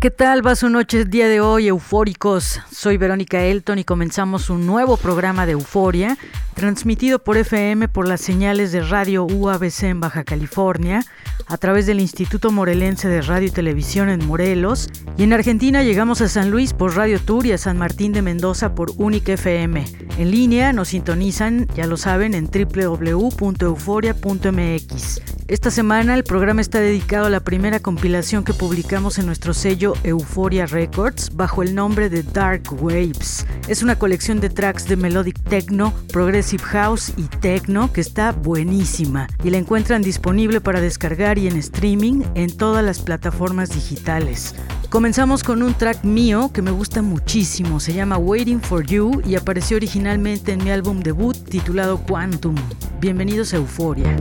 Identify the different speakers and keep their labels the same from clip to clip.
Speaker 1: ¿Qué tal va su noche día de hoy, eufóricos? Soy Verónica Elton y comenzamos un nuevo programa de Euforia, transmitido por FM por las señales de Radio UABC en Baja California, a través del Instituto Morelense de Radio y Televisión en Morelos, y en Argentina llegamos a San Luis por Radio Tour y a San Martín de Mendoza por Única FM. En línea nos sintonizan, ya lo saben, en www.euforia.mx. Esta semana el programa está dedicado a la primera compilación que publicamos en nuestro sello Euphoria Records bajo el nombre de Dark Waves. Es una colección de tracks de melodic techno, progressive house y techno que está buenísima y la encuentran disponible para descargar y en streaming en todas las plataformas digitales. Comenzamos con un track mío que me gusta muchísimo, se llama Waiting for You y apareció originalmente en mi álbum debut titulado Quantum. Bienvenidos a Euphoria.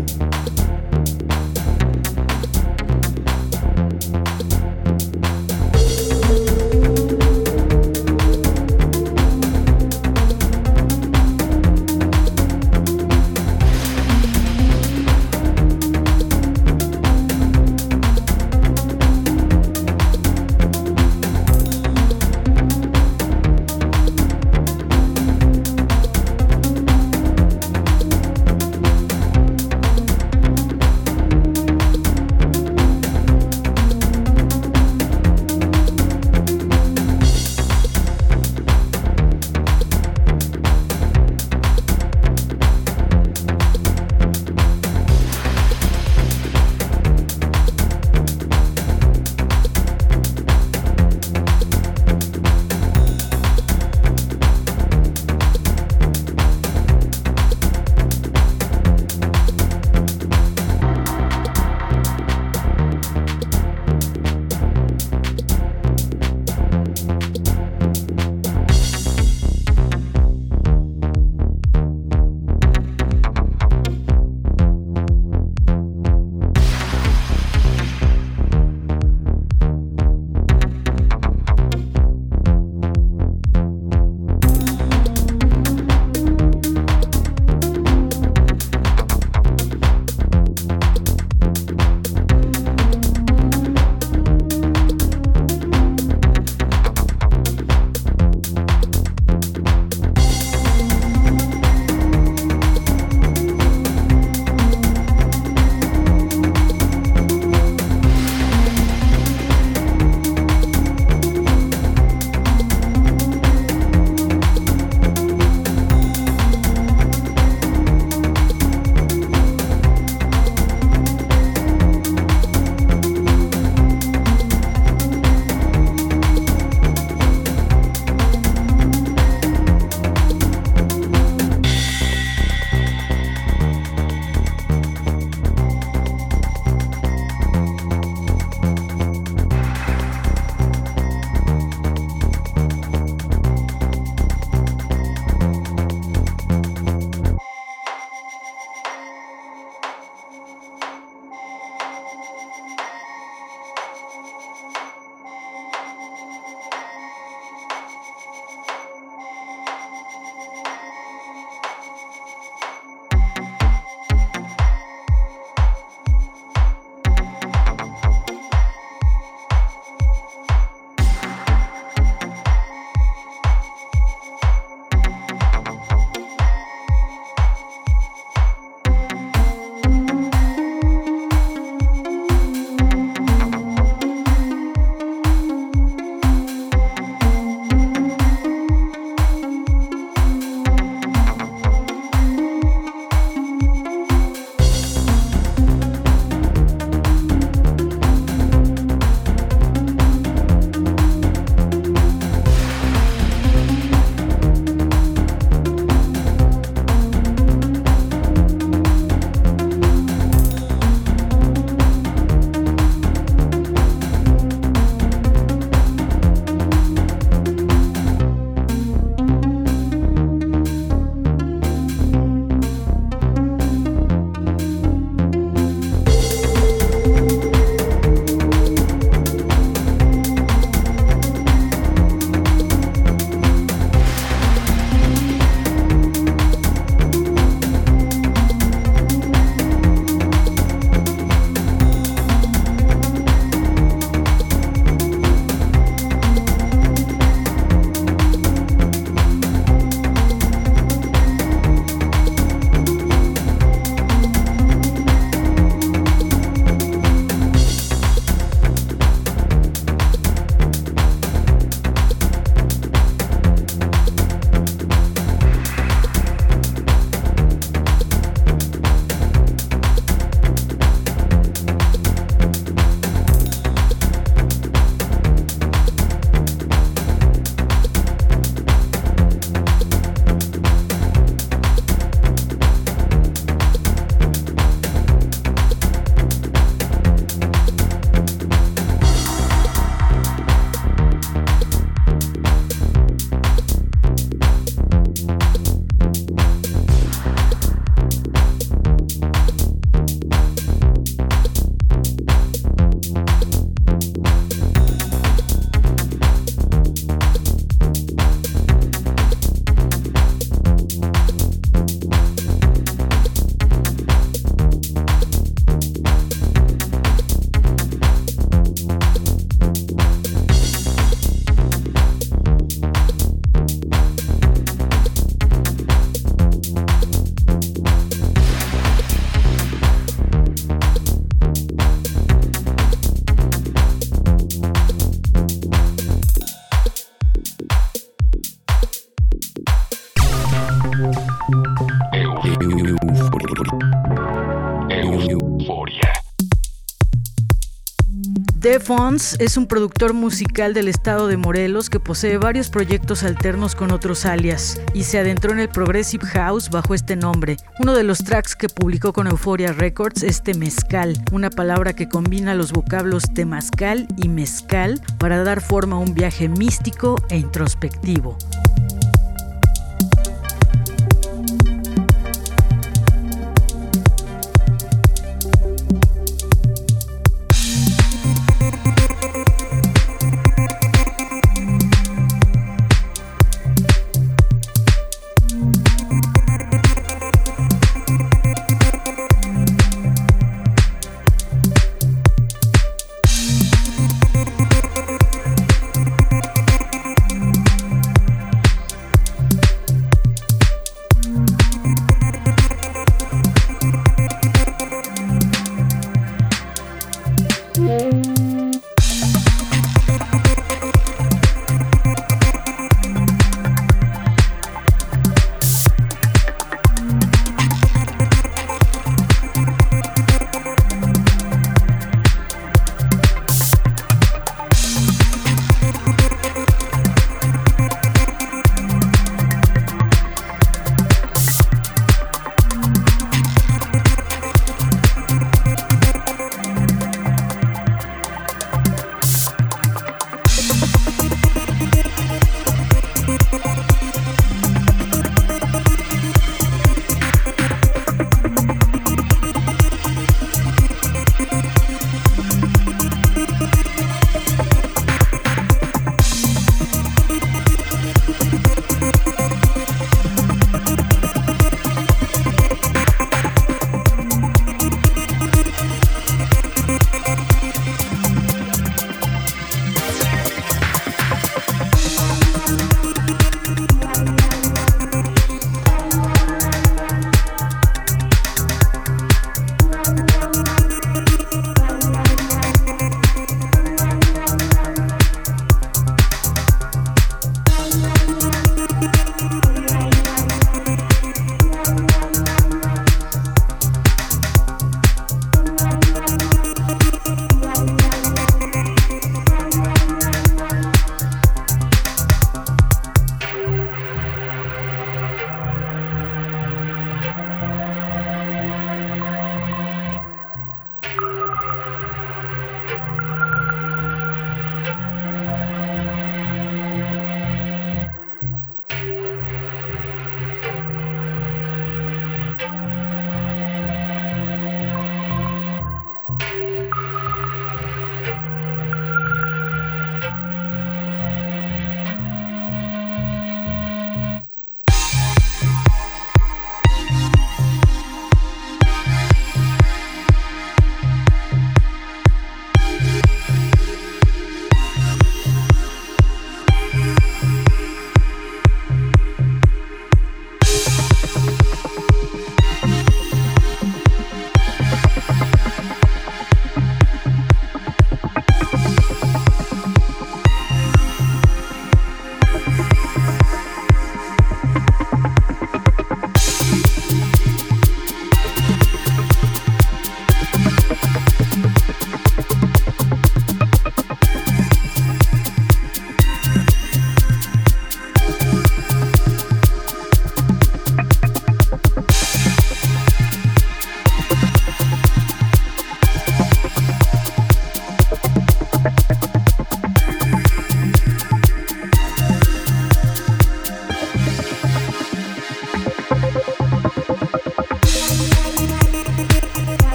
Speaker 1: Defons es un productor musical del estado de Morelos que posee varios proyectos alternos con otros alias y se adentró en el Progressive House bajo este nombre. Uno de los tracks que publicó con Euphoria Records es Temezcal, una palabra que combina los vocablos temazcal y mezcal para dar forma a un viaje místico e introspectivo.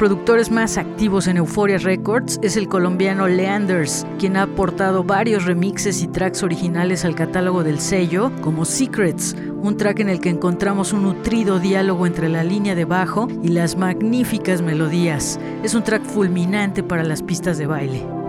Speaker 1: Productores más activos en Euphoria Records es el colombiano Leanders, quien ha aportado varios remixes y tracks originales al catálogo del sello, como Secrets, un track en el que encontramos un nutrido diálogo entre la línea de bajo y las magníficas melodías. Es un track fulminante para las pistas de baile.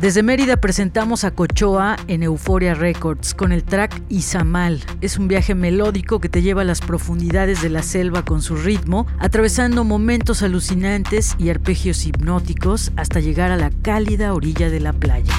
Speaker 1: Desde Mérida presentamos a Cochoa en Euphoria Records con el track Izamal. Es un viaje melódico que te lleva a las profundidades de la selva con su ritmo, atravesando momentos alucinantes y arpegios hipnóticos hasta llegar a la cálida orilla de la playa.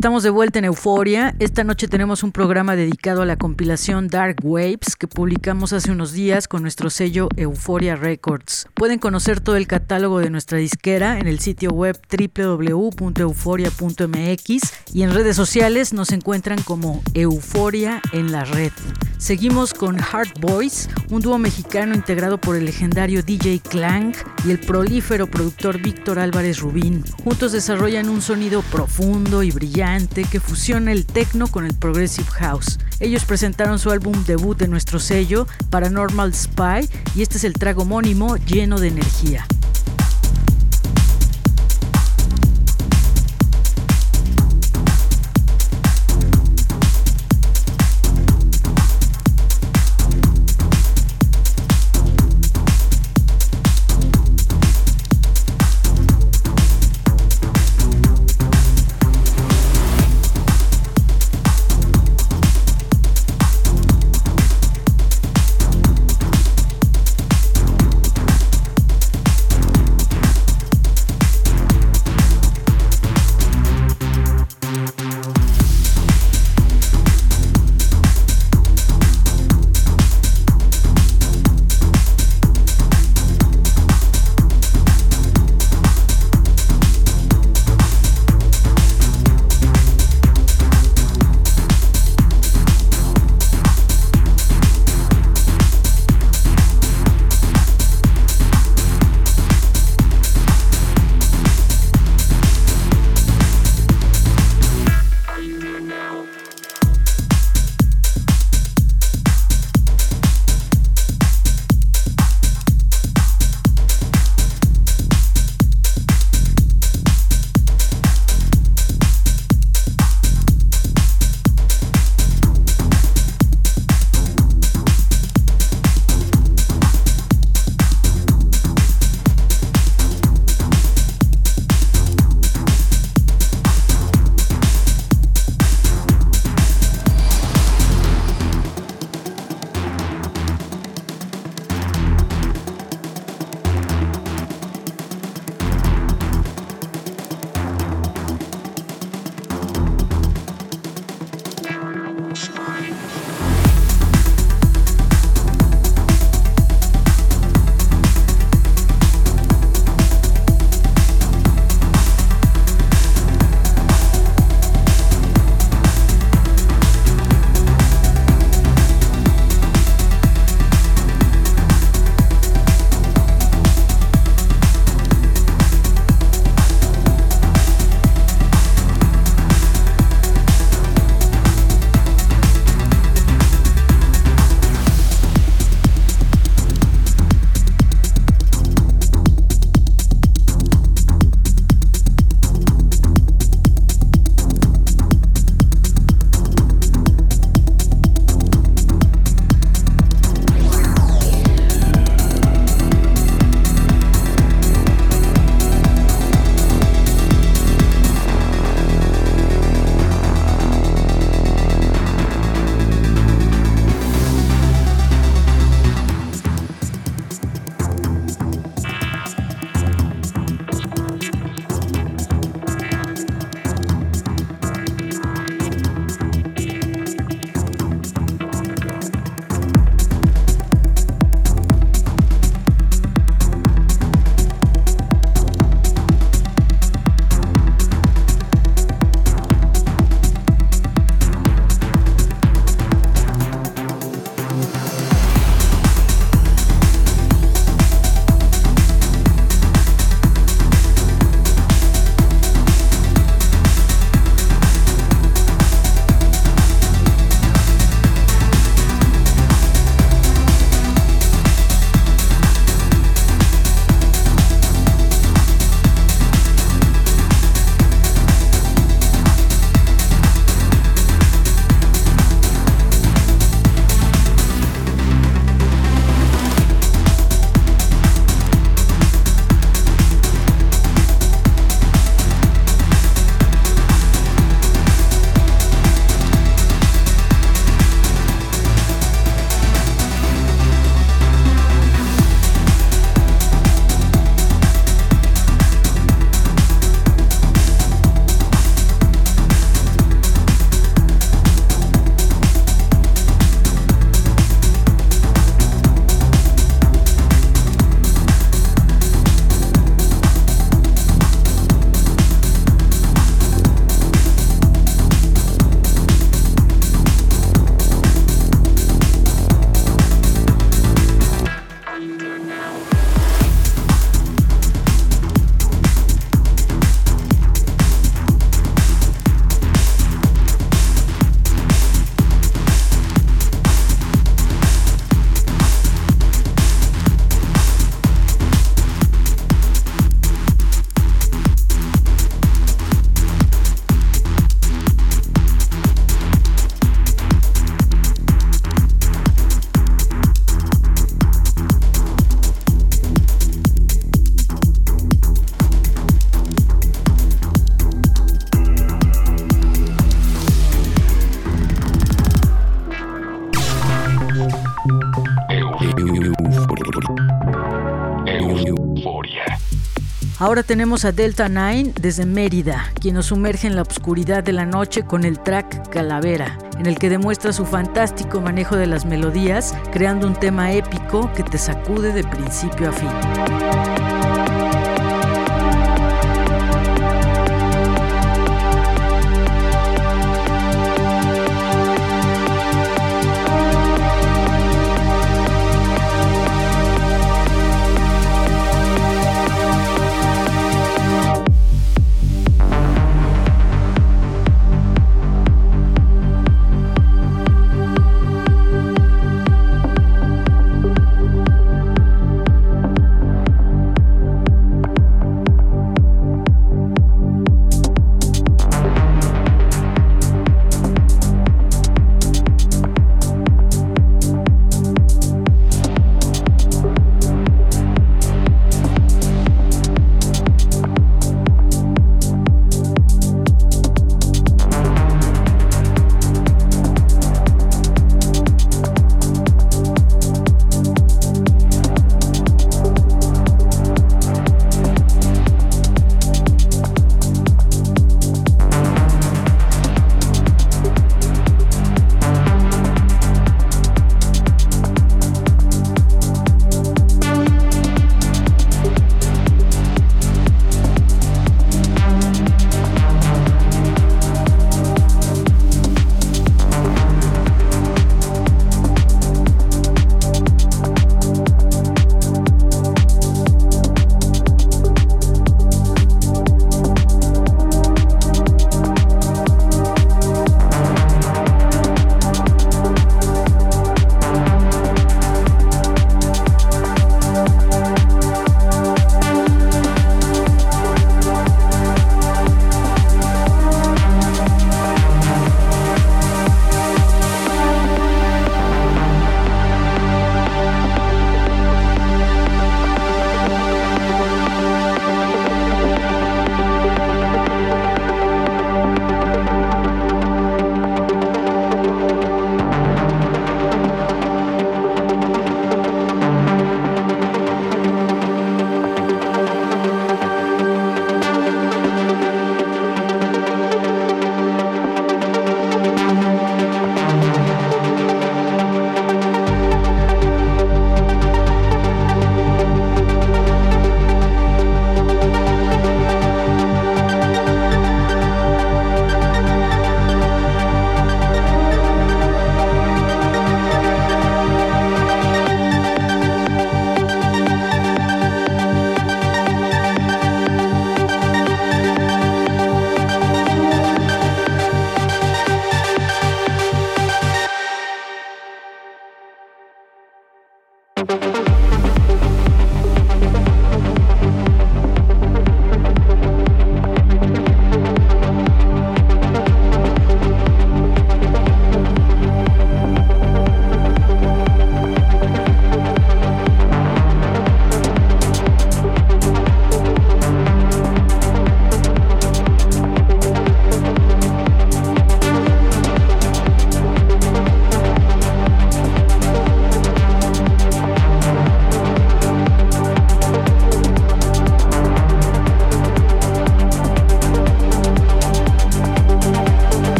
Speaker 1: Estamos de vuelta en Euforia. Esta noche tenemos un programa dedicado a la compilación Dark Waves que publicamos hace unos días con nuestro sello Euforia Records. Pueden conocer todo el catálogo de nuestra disquera en el sitio web www.euforia.mx y en redes sociales nos encuentran como Euforia en la red. Seguimos con Heart Boys, un dúo mexicano integrado por el legendario DJ Clank y el prolífero productor Víctor Álvarez Rubín. Juntos desarrollan un sonido profundo y brillante que fusiona el techno con el progressive house. Ellos presentaron su álbum debut de nuestro sello, Paranormal Spy, y este es el trago homónimo lleno de energía. Ahora tenemos a Delta Nine desde Mérida, quien nos sumerge en la oscuridad de la noche con el track Calavera, en el que demuestra su fantástico manejo de las melodías, creando un tema épico que te sacude de principio a fin.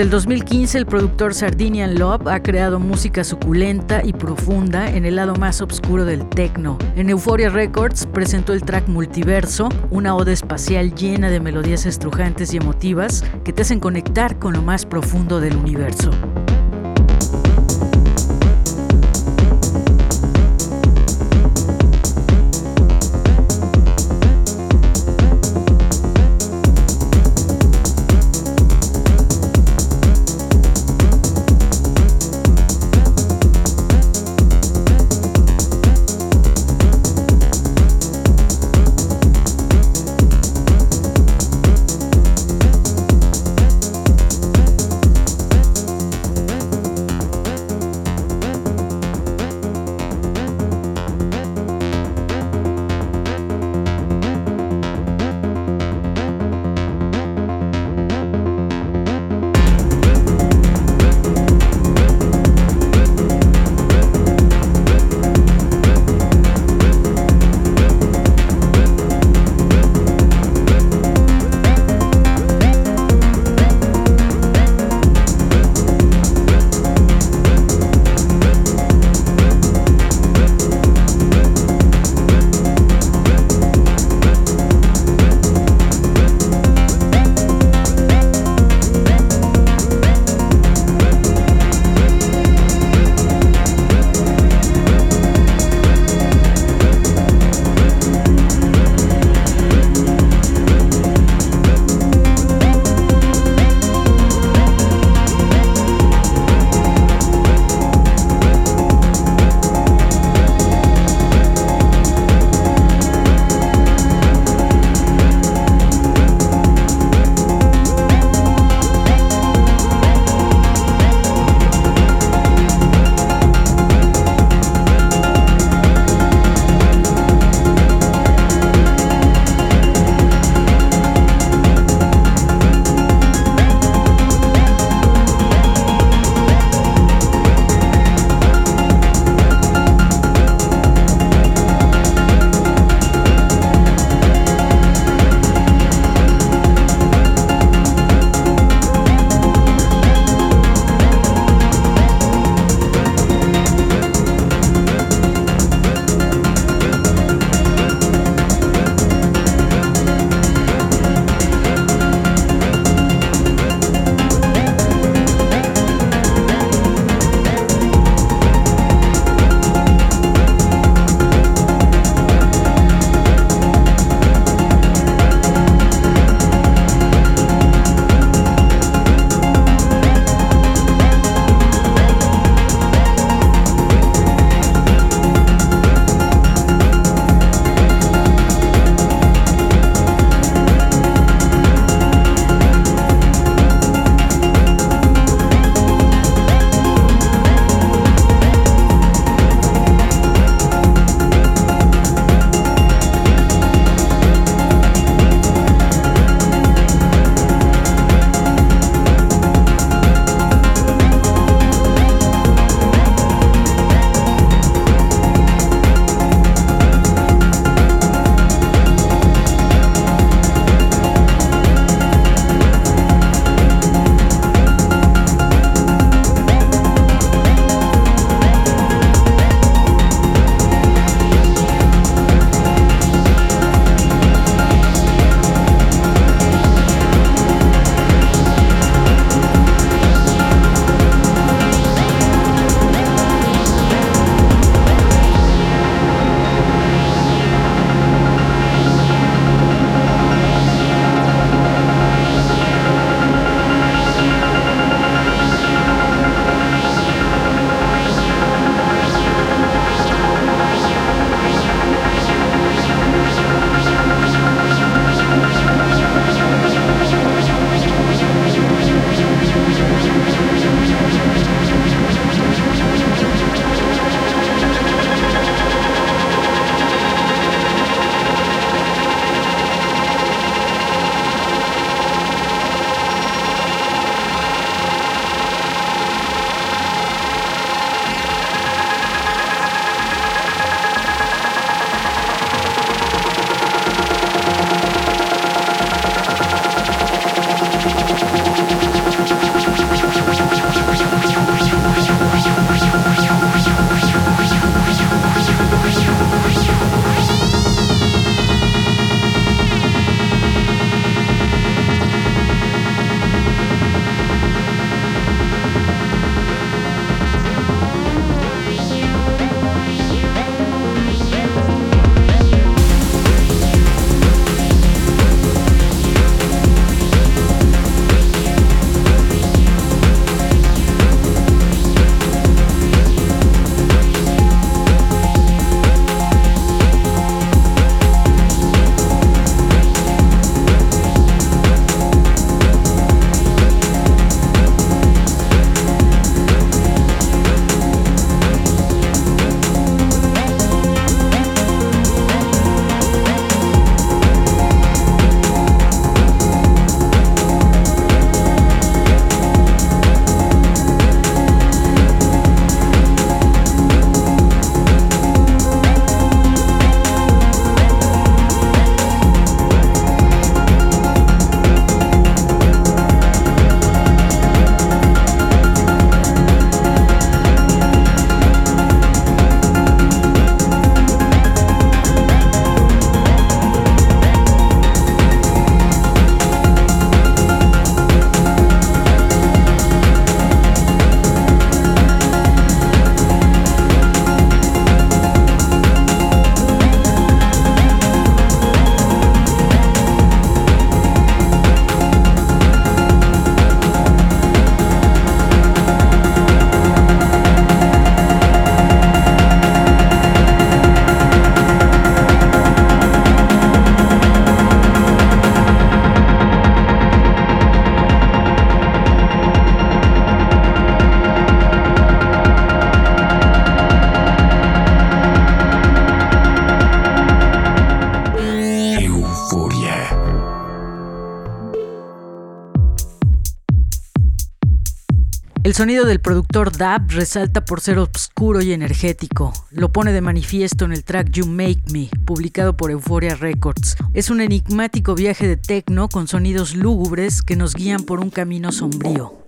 Speaker 1: Desde el 2015 el productor Sardinian Love ha creado música suculenta y profunda en el lado más oscuro del techno. En Euphoria Records presentó el track Multiverso, una oda espacial llena de melodías estrujantes y emotivas que te hacen conectar con lo más profundo del universo. El sonido del productor Dab resalta por ser oscuro y energético. Lo pone de manifiesto en el track You Make Me, publicado por Euphoria Records. Es un enigmático viaje de techno con sonidos lúgubres que nos guían por un camino sombrío.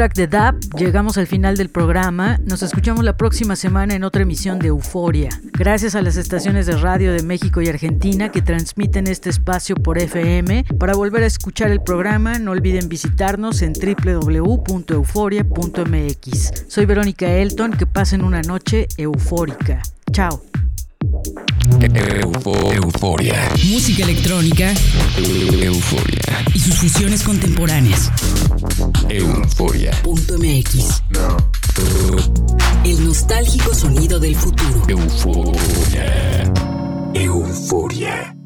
Speaker 1: Con este track de DAP llegamos al final del programa. Nos escuchamos la próxima semana en otra emisión de Euforia. Gracias a las estaciones de radio de México y Argentina que transmiten este espacio por FM. Para volver a escuchar el programa, no olviden visitarnos en www.euforia.mx. Soy Verónica Elton, que pasen una noche eufórica. Chao.
Speaker 2: euforia.
Speaker 3: Música electrónica.
Speaker 2: Euforia.
Speaker 3: Y sus fusiones contemporáneas.
Speaker 2: Euforia.
Speaker 3: .mx. El nostálgico sonido del futuro.
Speaker 2: Euforia. Euforia.